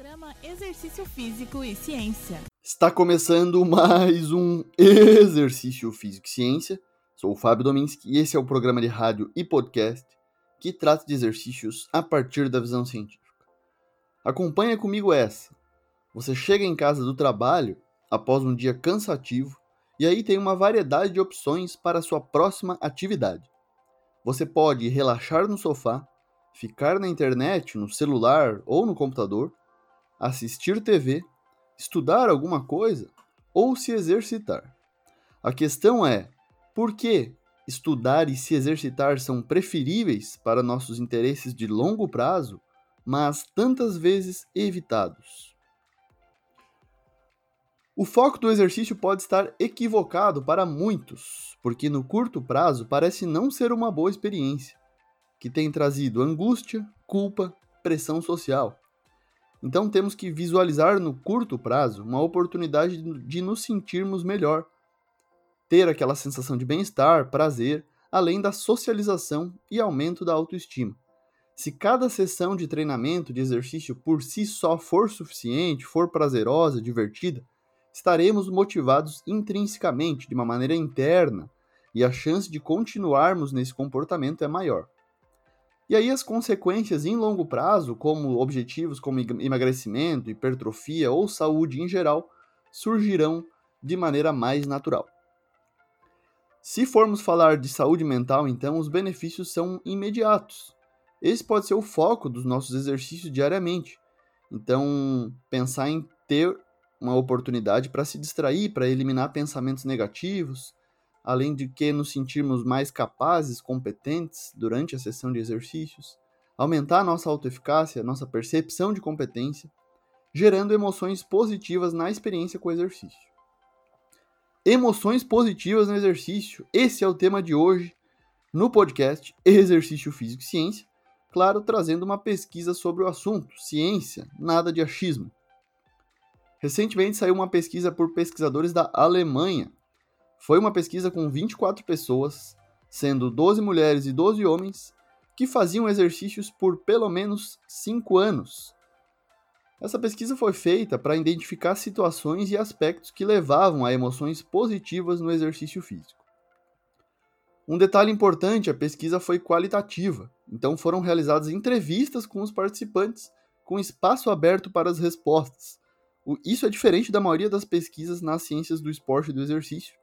Programa Exercício Físico e Ciência. Está começando mais um Exercício Físico e Ciência. Sou o Fábio Dominski e esse é o programa de rádio e podcast que trata de exercícios a partir da visão científica. Acompanha comigo essa. Você chega em casa do trabalho após um dia cansativo e aí tem uma variedade de opções para a sua próxima atividade. Você pode relaxar no sofá, ficar na internet, no celular ou no computador, assistir TV, estudar alguma coisa ou se exercitar. A questão é: por que estudar e se exercitar são preferíveis para nossos interesses de longo prazo, mas tantas vezes evitados? O foco do exercício pode estar equivocado para muitos, porque no curto prazo parece não ser uma boa experiência, que tem trazido angústia, culpa, pressão social. Então temos que visualizar no curto prazo uma oportunidade de nos sentirmos melhor, ter aquela sensação de bem-estar, prazer, além da socialização e aumento da autoestima. Se cada sessão de treinamento, de exercício por si só for suficiente, for prazerosa, divertida, estaremos motivados intrinsecamente, de uma maneira interna, e a chance de continuarmos nesse comportamento é maior. E aí as consequências em longo prazo, como objetivos como emagrecimento, hipertrofia ou saúde em geral, surgirão de maneira mais natural. Se formos falar de saúde mental, então os benefícios são imediatos. Esse pode ser o foco dos nossos exercícios diariamente. Então, pensar em ter uma oportunidade para se distrair, para eliminar pensamentos negativos, além de que nos sentirmos mais capazes, competentes durante a sessão de exercícios, aumentar nossa autoeficácia, nossa percepção de competência, gerando emoções positivas na experiência com o exercício. Emoções positivas no exercício, esse é o tema de hoje no podcast Exercício Físico e Ciência, claro, trazendo uma pesquisa sobre o assunto, ciência, nada de achismo. Recentemente saiu uma pesquisa por pesquisadores da Alemanha foi uma pesquisa com 24 pessoas, sendo 12 mulheres e 12 homens, que faziam exercícios por pelo menos 5 anos. Essa pesquisa foi feita para identificar situações e aspectos que levavam a emoções positivas no exercício físico. Um detalhe importante: a pesquisa foi qualitativa, então foram realizadas entrevistas com os participantes, com espaço aberto para as respostas. Isso é diferente da maioria das pesquisas nas ciências do esporte e do exercício,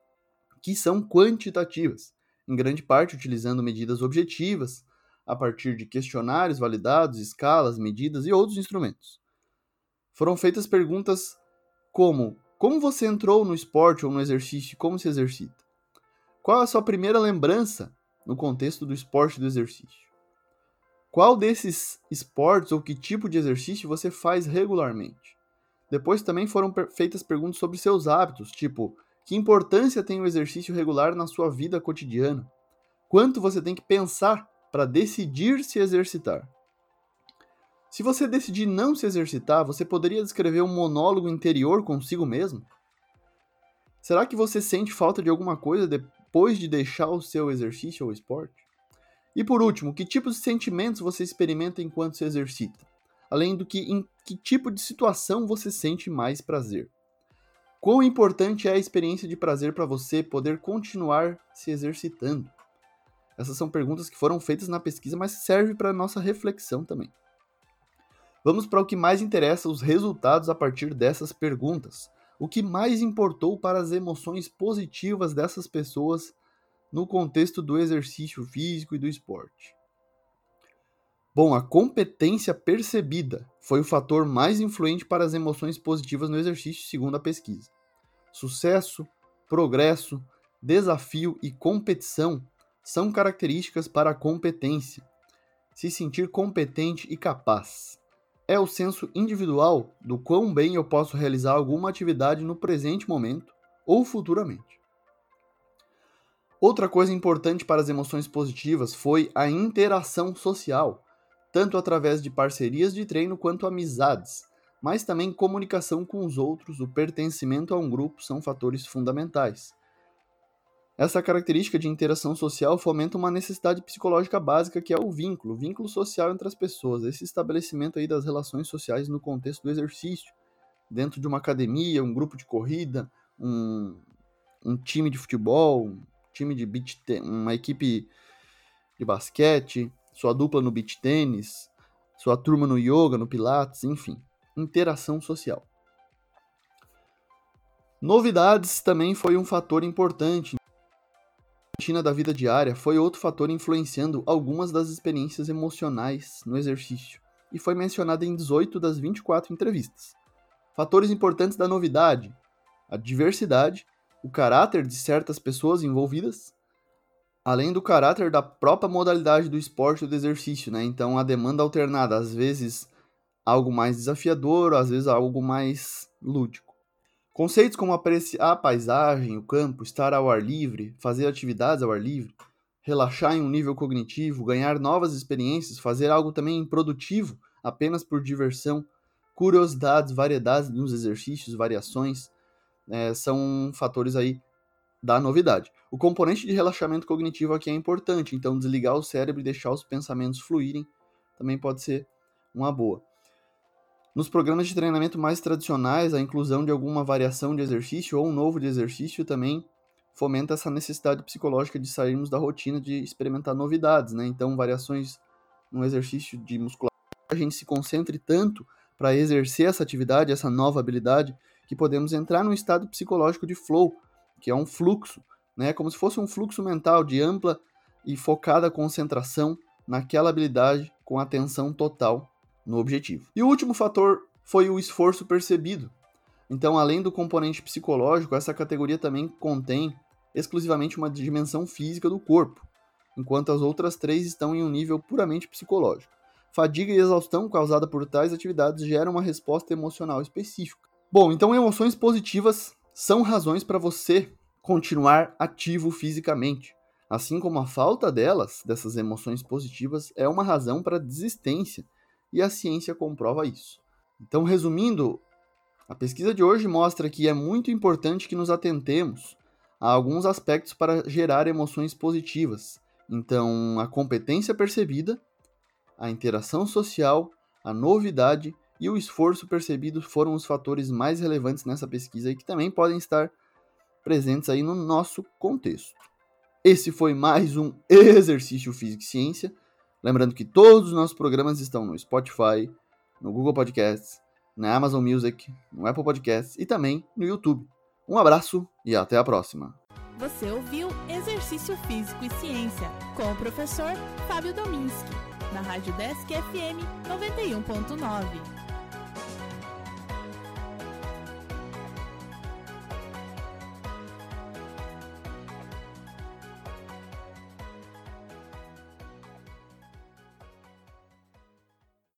que são quantitativas, em grande parte utilizando medidas objetivas, a partir de questionários validados, escalas, medidas e outros instrumentos. Foram feitas perguntas como: como você entrou no esporte ou no exercício e como se exercita? Qual a sua primeira lembrança no contexto do esporte e do exercício? Qual desses esportes ou que tipo de exercício você faz regularmente? Depois também foram feitas perguntas sobre seus hábitos, tipo que importância tem o exercício regular na sua vida cotidiana? Quanto você tem que pensar para decidir se exercitar? Se você decidir não se exercitar, você poderia descrever um monólogo interior consigo mesmo? Será que você sente falta de alguma coisa depois de deixar o seu exercício ou esporte? E por último, que tipos de sentimentos você experimenta enquanto se exercita? Além do que, em que tipo de situação você sente mais prazer? Quão importante é a experiência de prazer para você poder continuar se exercitando? Essas são perguntas que foram feitas na pesquisa, mas serve para nossa reflexão também. Vamos para o que mais interessa, os resultados a partir dessas perguntas. O que mais importou para as emoções positivas dessas pessoas no contexto do exercício físico e do esporte? Bom, a competência percebida foi o fator mais influente para as emoções positivas no exercício, segundo a pesquisa. Sucesso, progresso, desafio e competição são características para a competência. Se sentir competente e capaz. É o senso individual do quão bem eu posso realizar alguma atividade no presente momento ou futuramente. Outra coisa importante para as emoções positivas foi a interação social tanto através de parcerias de treino quanto amizades, mas também comunicação com os outros, o pertencimento a um grupo são fatores fundamentais. Essa característica de interação social fomenta uma necessidade psicológica básica que é o vínculo, o vínculo social entre as pessoas, esse estabelecimento aí das relações sociais no contexto do exercício, dentro de uma academia, um grupo de corrida, um, um time de futebol, um time de beach uma equipe de basquete, sua dupla no beach tênis, sua turma no yoga, no pilates, enfim, interação social. Novidades também foi um fator importante. A rotina da vida diária foi outro fator influenciando algumas das experiências emocionais no exercício e foi mencionado em 18 das 24 entrevistas. Fatores importantes da novidade: a diversidade, o caráter de certas pessoas envolvidas, além do caráter da própria modalidade do esporte ou do exercício, né? Então a demanda alternada, às vezes algo mais desafiador, às vezes algo mais lúdico. Conceitos como apreciar a paisagem, o campo, estar ao ar livre, fazer atividades ao ar livre, relaxar em um nível cognitivo, ganhar novas experiências, fazer algo também produtivo apenas por diversão, curiosidades, variedades nos exercícios, variações, é, são fatores aí da novidade. O componente de relaxamento cognitivo aqui é importante, então desligar o cérebro e deixar os pensamentos fluírem também pode ser uma boa. Nos programas de treinamento mais tradicionais, a inclusão de alguma variação de exercício ou um novo de exercício também fomenta essa necessidade psicológica de sairmos da rotina de experimentar novidades, né? Então, variações no exercício de musculação, a gente se concentre tanto para exercer essa atividade, essa nova habilidade, que podemos entrar num estado psicológico de flow, que é um fluxo, né? Como se fosse um fluxo mental de ampla e focada concentração naquela habilidade com atenção total no objetivo. E o último fator foi o esforço percebido. Então, além do componente psicológico, essa categoria também contém exclusivamente uma dimensão física do corpo, enquanto as outras três estão em um nível puramente psicológico. Fadiga e exaustão causada por tais atividades geram uma resposta emocional específica. Bom, então emoções positivas são razões para você continuar ativo fisicamente. Assim como a falta delas, dessas emoções positivas, é uma razão para desistência, e a ciência comprova isso. Então, resumindo, a pesquisa de hoje mostra que é muito importante que nos atentemos a alguns aspectos para gerar emoções positivas. Então, a competência percebida, a interação social, a novidade e o esforço percebido foram os fatores mais relevantes nessa pesquisa e que também podem estar presentes aí no nosso contexto. Esse foi mais um exercício físico e ciência. Lembrando que todos os nossos programas estão no Spotify, no Google Podcasts, na Amazon Music, no Apple Podcasts e também no YouTube. Um abraço e até a próxima. Você ouviu Exercício Físico e Ciência com o professor Fábio Dominski, na Rádio Desk FM 91.9.